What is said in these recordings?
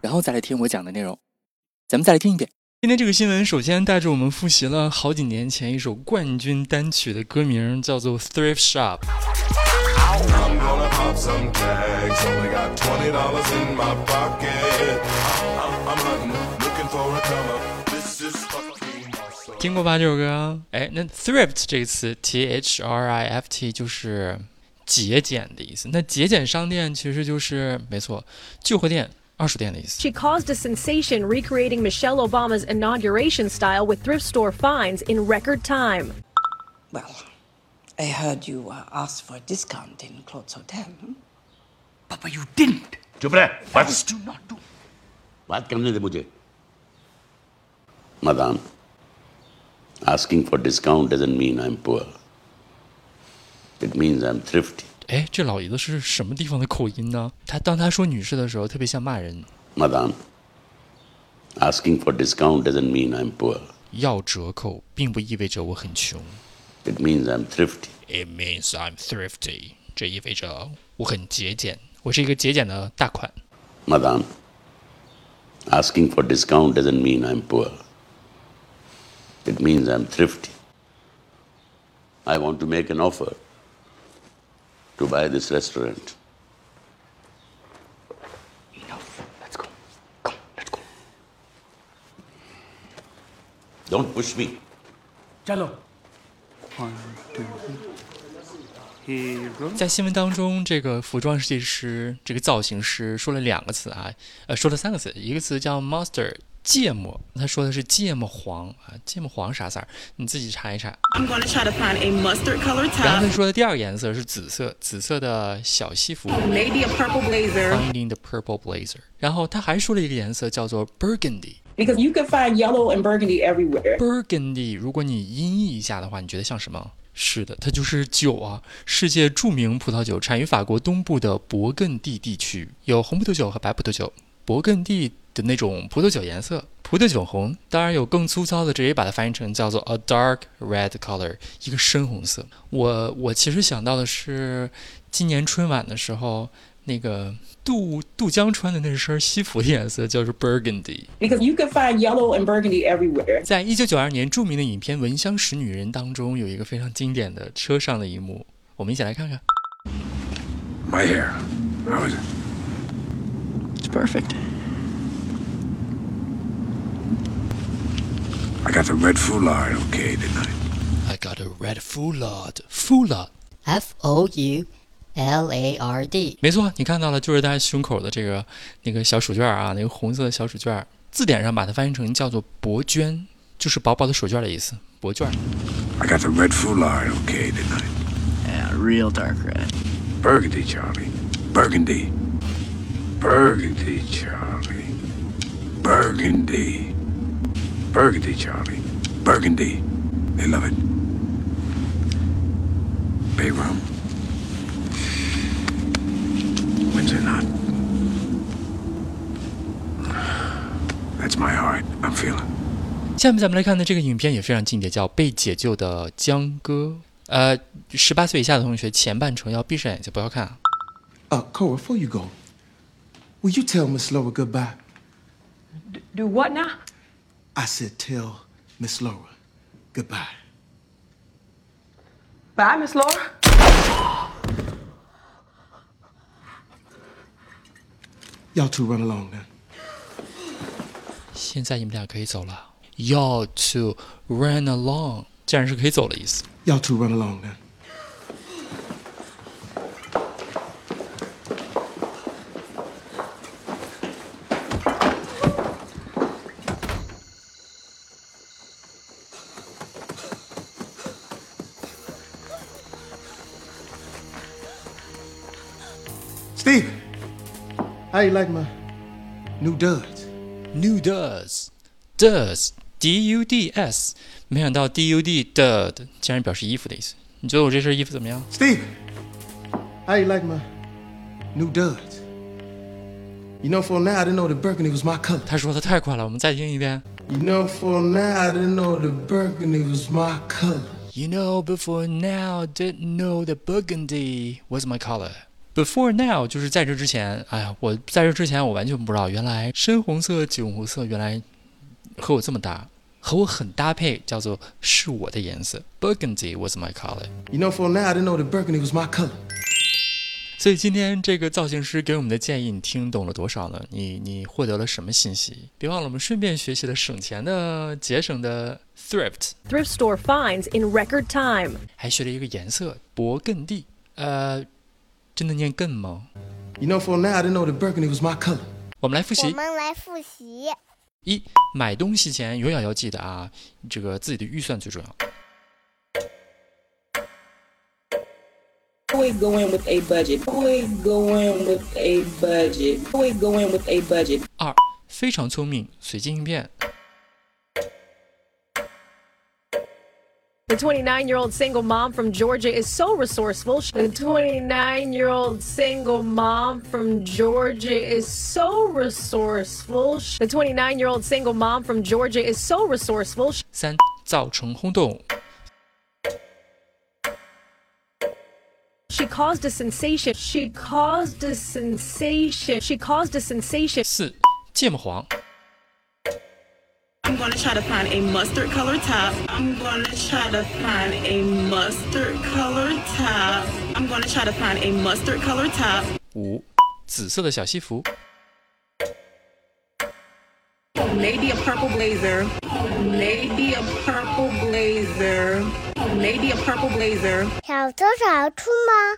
然后再来听我讲的内容。咱们再来听一遍。今天这个新闻首先带着我们复习了好几年前一首冠军单曲的歌名，叫做《Thrift Shop》。听过吧这首歌？哎，那 thrift 这个词，t h r i f t 就是节俭的意思。那节俭商店其实就是没错，旧货店、二手店的意思。 She caused a sensation recreating Michelle Obama's inauguration style with thrift store finds in record time. Well, I heard you uh, asked for a discount in Claude's hotel. hmm? Papa, you didn't. चुप रहे That बस is do not do. बात करने दे मुझे Madam, asking for discount doesn't mean I'm poor. It means I'm thrifty. 哎，这老爷子是什么地方的口音呢？他当他说女士的时候，特别像骂人。Madam, asking for discount doesn't mean I'm poor. 要折扣并不意味着我很穷。It means I'm thrifty. It means I'm thrifty，这意味着我很节俭，我是一个节俭的大款。Madam, asking for discount doesn't mean I'm poor. It means I'm thrifty. I want to make an offer to buy this restaurant. Enough. Let's go. Come, let's go. Don't push me. चलो. One, two, hero. 在新闻当中，这个服装设计师、这个造型师说了两个词啊，呃，说了三个词，一个词叫 monster， 芥末，他说的是芥末黄啊，芥末黄啥色儿？你自己查一查。I'm gonna try to find a mustard colored 然后 top, 他说的第二个颜色是紫色，紫色的小西服 maybe a purple blazer,，finding the purple blazer。然后他还说了一个颜色叫做 burgundy。because you can find yellow and burgundy everywhere. Burgundy，如果你音译一下的话，你觉得像什么？是的，它就是酒啊，世界著名葡萄酒，产于法国东部的勃艮第地区，有红葡萄酒和白葡萄酒。勃艮第的那种葡萄酒颜色，葡萄酒红，当然有更粗糙的，直接把它翻译成叫做 a dark red color，一个深红色。我我其实想到的是，今年春晚的时候，那个杜杜江穿的那身西服的颜色叫做 burgundy。Because you can find yellow and burgundy everywhere. 在一九九二年著名的影片《闻香识女人》当中，有一个非常经典的车上的一幕，我们一起来看看。My hair. How is it? It's perfect. I got the red foulard okay, didn't I? I got a red foulard, foulard。 F O U L A R D。没错，你看到了，就是在胸口的这个那个小手绢啊，那个红色的小手绢，字典上把它翻译成叫做薄绢，就是薄薄的手绢的意思，薄绢。 I got the red foulard okay, didn't I? Yeah, real dark red. Burgundy, Charlie. Burgundy. Burgundy, Charlie. Burgundy. Burgundy, Charlie. Burgundy. They love it. Bay rum. Windsor knot. That's my heart. I'm feeling. 下面咱们来看的这个影片也非常经典，叫《被解救的姜戈》。呃，十八岁以下的同学前半程要闭上眼睛，不要看啊。Uh, Cora, before you go. Will you tell Miss Lara goodbye? D- do what now? I said tell Miss Lara goodbye. Bye, Miss Lara. Y'all two run along now. 现在你们俩可以走了。Y'all two run along，竟然是可以走的意思。Y'all two run along now. you like my new duds. New does does d u d s，没想到 d u d dud 竟然表示衣服的意思。你觉得我这身衣服怎么样？ Steve, how you like my new duds? You know, for now I didn't know the burgundy was my color. 他说的太快了，我们再听一遍。 You know, for now I didn't know the burgundy was my color. You know, before now didn't know the burgundy was my color. Before now 就是在这之前，哎呀，我在这之前我完全不知道，原来深红色、酒红色原来和我这么搭，和我很搭配，叫做是我的颜色。Burgundy was my color。You know, for now I didn't know that burgundy was my color. 所以今天这个造型师给我们的建议，你听懂了多少呢？你你获得了什么信息？别忘了，我们顺便学习了省钱的、节省的 thrift，Thrift store finds in record time. 还学了一个颜色勃艮第。呃，真的念更吗？You know, for now I didn't know the burgundy was my color. 我们来复习。我们来复习。一买东西前永远要记得啊，这个自己的预算最重要。Always go in with a budget. Always go in with a budget. Always go in with a budget. 二非常聪明，随机应变。The 29 year old single mom from Georgia is so resourceful. The 29 year old single mom from Georgia is so resourceful. The 29 year old single mom from Georgia is so resourceful. 三造成轰动。 She caused a sensation. She caused a sensation. She caused a sensation. 四芥末黄。 I'm gonna try to find a mustard color top. I'm gonna try to find a mustard color top. I'm gonna try to find a mustard color top. 五紫色的小西服。 Maybe a purple blazer. Maybe a purple blazer. Maybe a purple blazer. 小偷找出吗？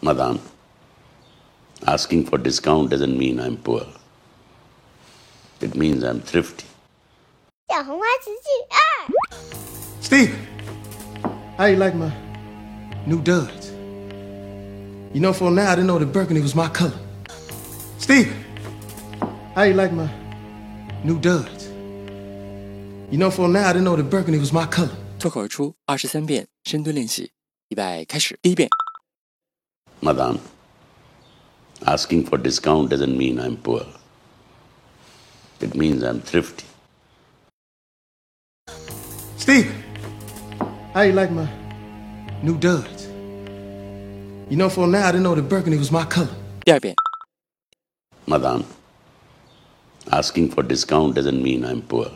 Madam, asking for discount doesn't mean I'm poor. It means I'm thrifty. 小红花词句二， Steve, how you like my new duds? You know, for now I didn't know the burgundy was my color. Steve, how you like my new duds? You know, for now I didn't know the burgundy was my color. 脱口而出二十三遍深蹲练习，预备开始。第一遍， Madam, asking for discount doesn't mean I'm poor. It means I'm thrifty. Steve, how you like my new duds? You know, for now I didn't know the burgundy was my color. 第二遍， Madam, asking for discount doesn't mean I'm poor.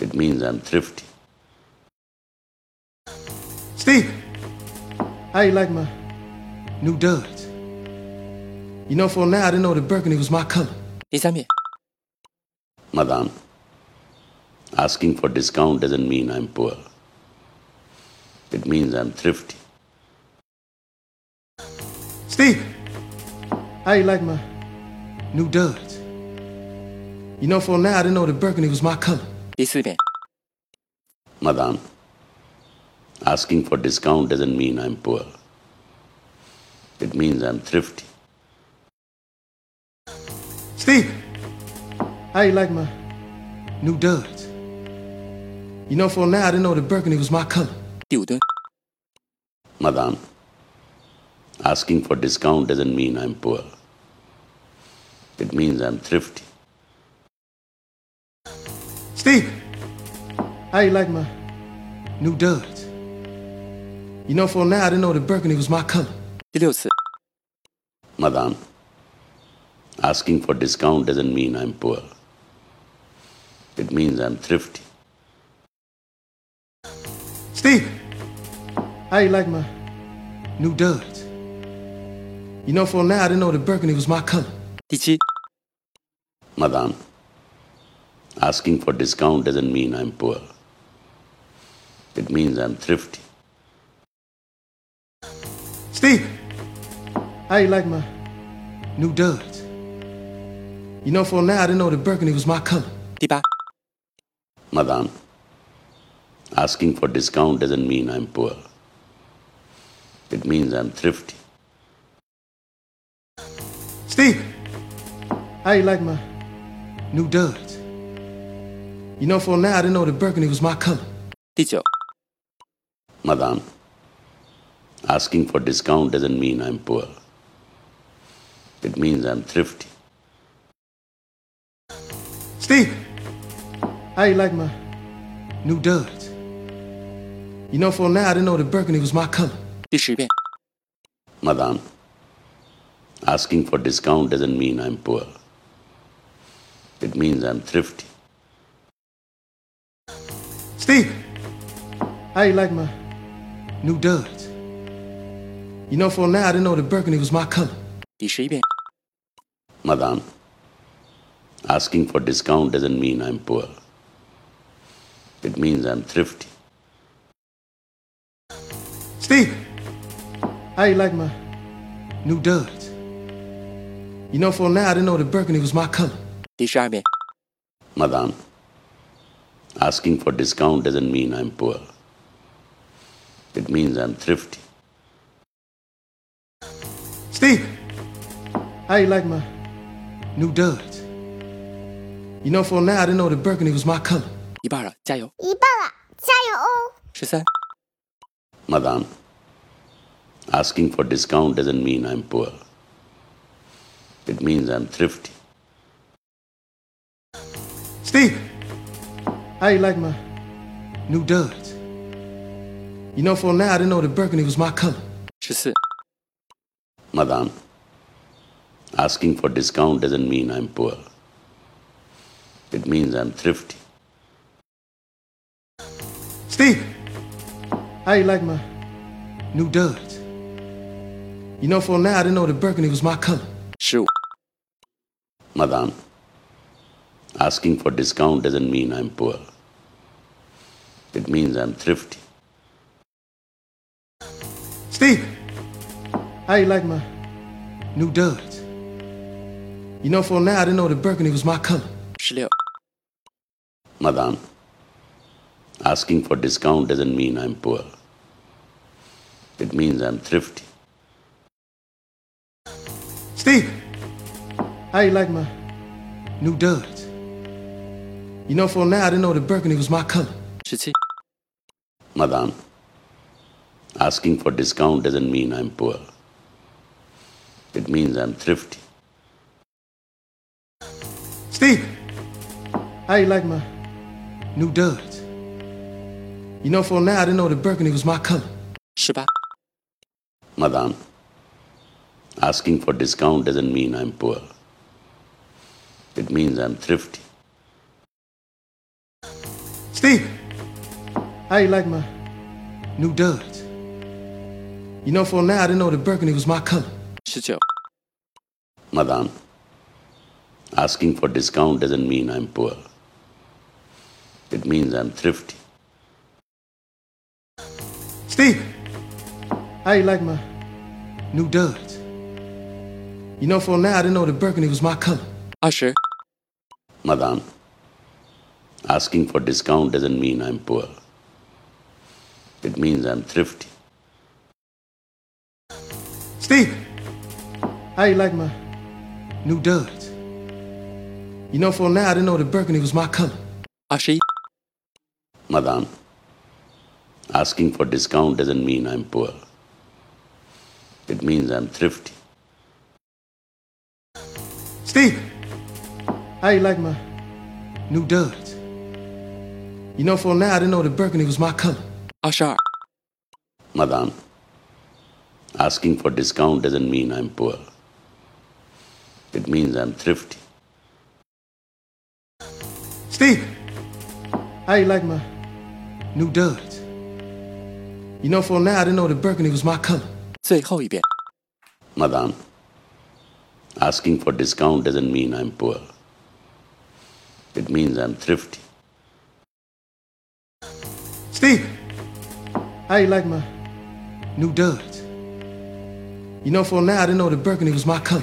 It means I'm thrifty. Steve, how you like my new duds? You know, for now I didn't know the burgundy was my color. 第三遍， Madam, asking for discount doesn't mean I'm poor. It means I'm thrifty. Steve, how you like my new duds? You know, for now I didn't know the burgundy was my color. 第四遍， Madam, asking for discount doesn't mean I'm poor. It means I'm thrifty. Steve, how you like my new duds? You know, for now, I didn't know that burgundy was my color. You do. Madame, asking for discount doesn't mean I'm poor. It means I'm thrifty. Steve, how you like my new duds? You know, for now, I didn't know that burgundy was my color. 第六次， Madam, asking for discount doesn't mean I'm poor. It means I'm thrifty. Steve, how you like my new duds? You know, for now I didn't know the burgundy was my color. 第七， Madam, asking for discount doesn't mean I'm poor. It means I'm thrifty. Steve, how you like my new duds? You know, for now I didn't know that burgundy was my color. Deepa. Madame, asking for discount doesn't mean I'm poor. It means I'm thrifty. Steve, how you like my new duds? You know, for now I didn't know that burgundy was my color. Teacher. Madame. asking for discount doesn't mean I'm poor. It means I'm thrifty. Steve, how you like my new duds? You know, for now, I didn't know that burgundy was my color. 第十遍， Madam, asking for discount doesn't mean I'm poor. It means I'm thrifty. Steve, how you like my new duds? You know, for now, I didn't know that burgundy was my color. 第十一遍， Madam, asking for discount doesn't mean I'm poor. It means I'm thrifty. Steve, how you like my new duds? You know, for now, I didn't know that burgundy was my color. 第十二遍， Madam, asking for discount doesn't mean I'm poor. It means I'm thrifty. Steve, how you like my new duds? You know, for now, I didn't know that burgundy was my color. 一半了，加油！一半了，加油哦！十三、 Madam, asking for discount doesn't mean I'm poor. It means I'm thrifty. Steve, how you like my new duds? You know, for now, I didn't know that burgundy was my color. 十四、 Madam, asking for discount doesn't mean I'm poor. It means I'm thrifty. Steve, how you like my new duds? You know, for now, I didn't know that burgundy was my color. 十五、Madam, asking for discount doesn't mean I'm poor. It means I'm thrifty. Steve, how you like my new duds? You know, for now, I didn't know that burgundy was my color. 16. Madam, asking for discount doesn't mean I'm poor. It means I'm thrifty. Steve, how you like my new duds? You know, for now, I didn't know that burgundy was my color. 17. Madam, asking for discount doesn't mean I'm poor. It means I'm thrifty. Steve, how you like my new duds? You know, for now, I didn't know that burgundy was my color. 十八、Madam, asking for discount doesn't mean I'm poor. It means I'm thrifty. Steve, how you like my new duds? You know, for now, I didn't know that burgundy was my color. 19. Asking for discount doesn't mean I'm poor. It means I'm thrifty. Steve, how you like my new duds? You know, for now I didn't know that burgundy was my color. Ah, Usher. Madam, asking for discount doesn't mean I'm poor. It means I'm thrifty. Steve, how you like my new duds? You know, for now, I didn't know that burgundy was my color. Ashi. Madam, asking for discount doesn't mean I'm poor. It means I'm thrifty. Steve, how you like my new duds? You know, for now, I didn't know that burgundy was my color. Ashar. Madam, asking for discount doesn't mean I'm poor. It means I'm thrifty. Steve, how you like my new duds? You know, for now, I didn't know that burgundy was my color. 最后一遍， Madam, asking for discount doesn't mean I'm poor. It means I'm thrifty. Steve, how you like my new duds? You know, for now I didn't know that burgundy was my color.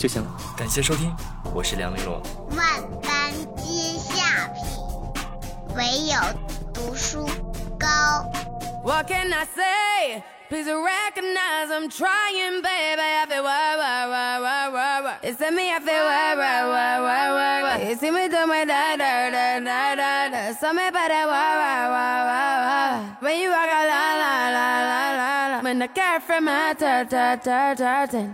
就行了。感谢收听，我是梁玲珑。万般皆下品，唯有读书高。What can I say? Please recognize I'm trying, baby. I feel wah wah wah wah wah wah. It's me, I feel wah wah wah wah wah wah. You see me do my da da da da da da. So me better wah wah wah wah wah. When you walk a la la la la la la. When the cat from my ta ta ta ta ta.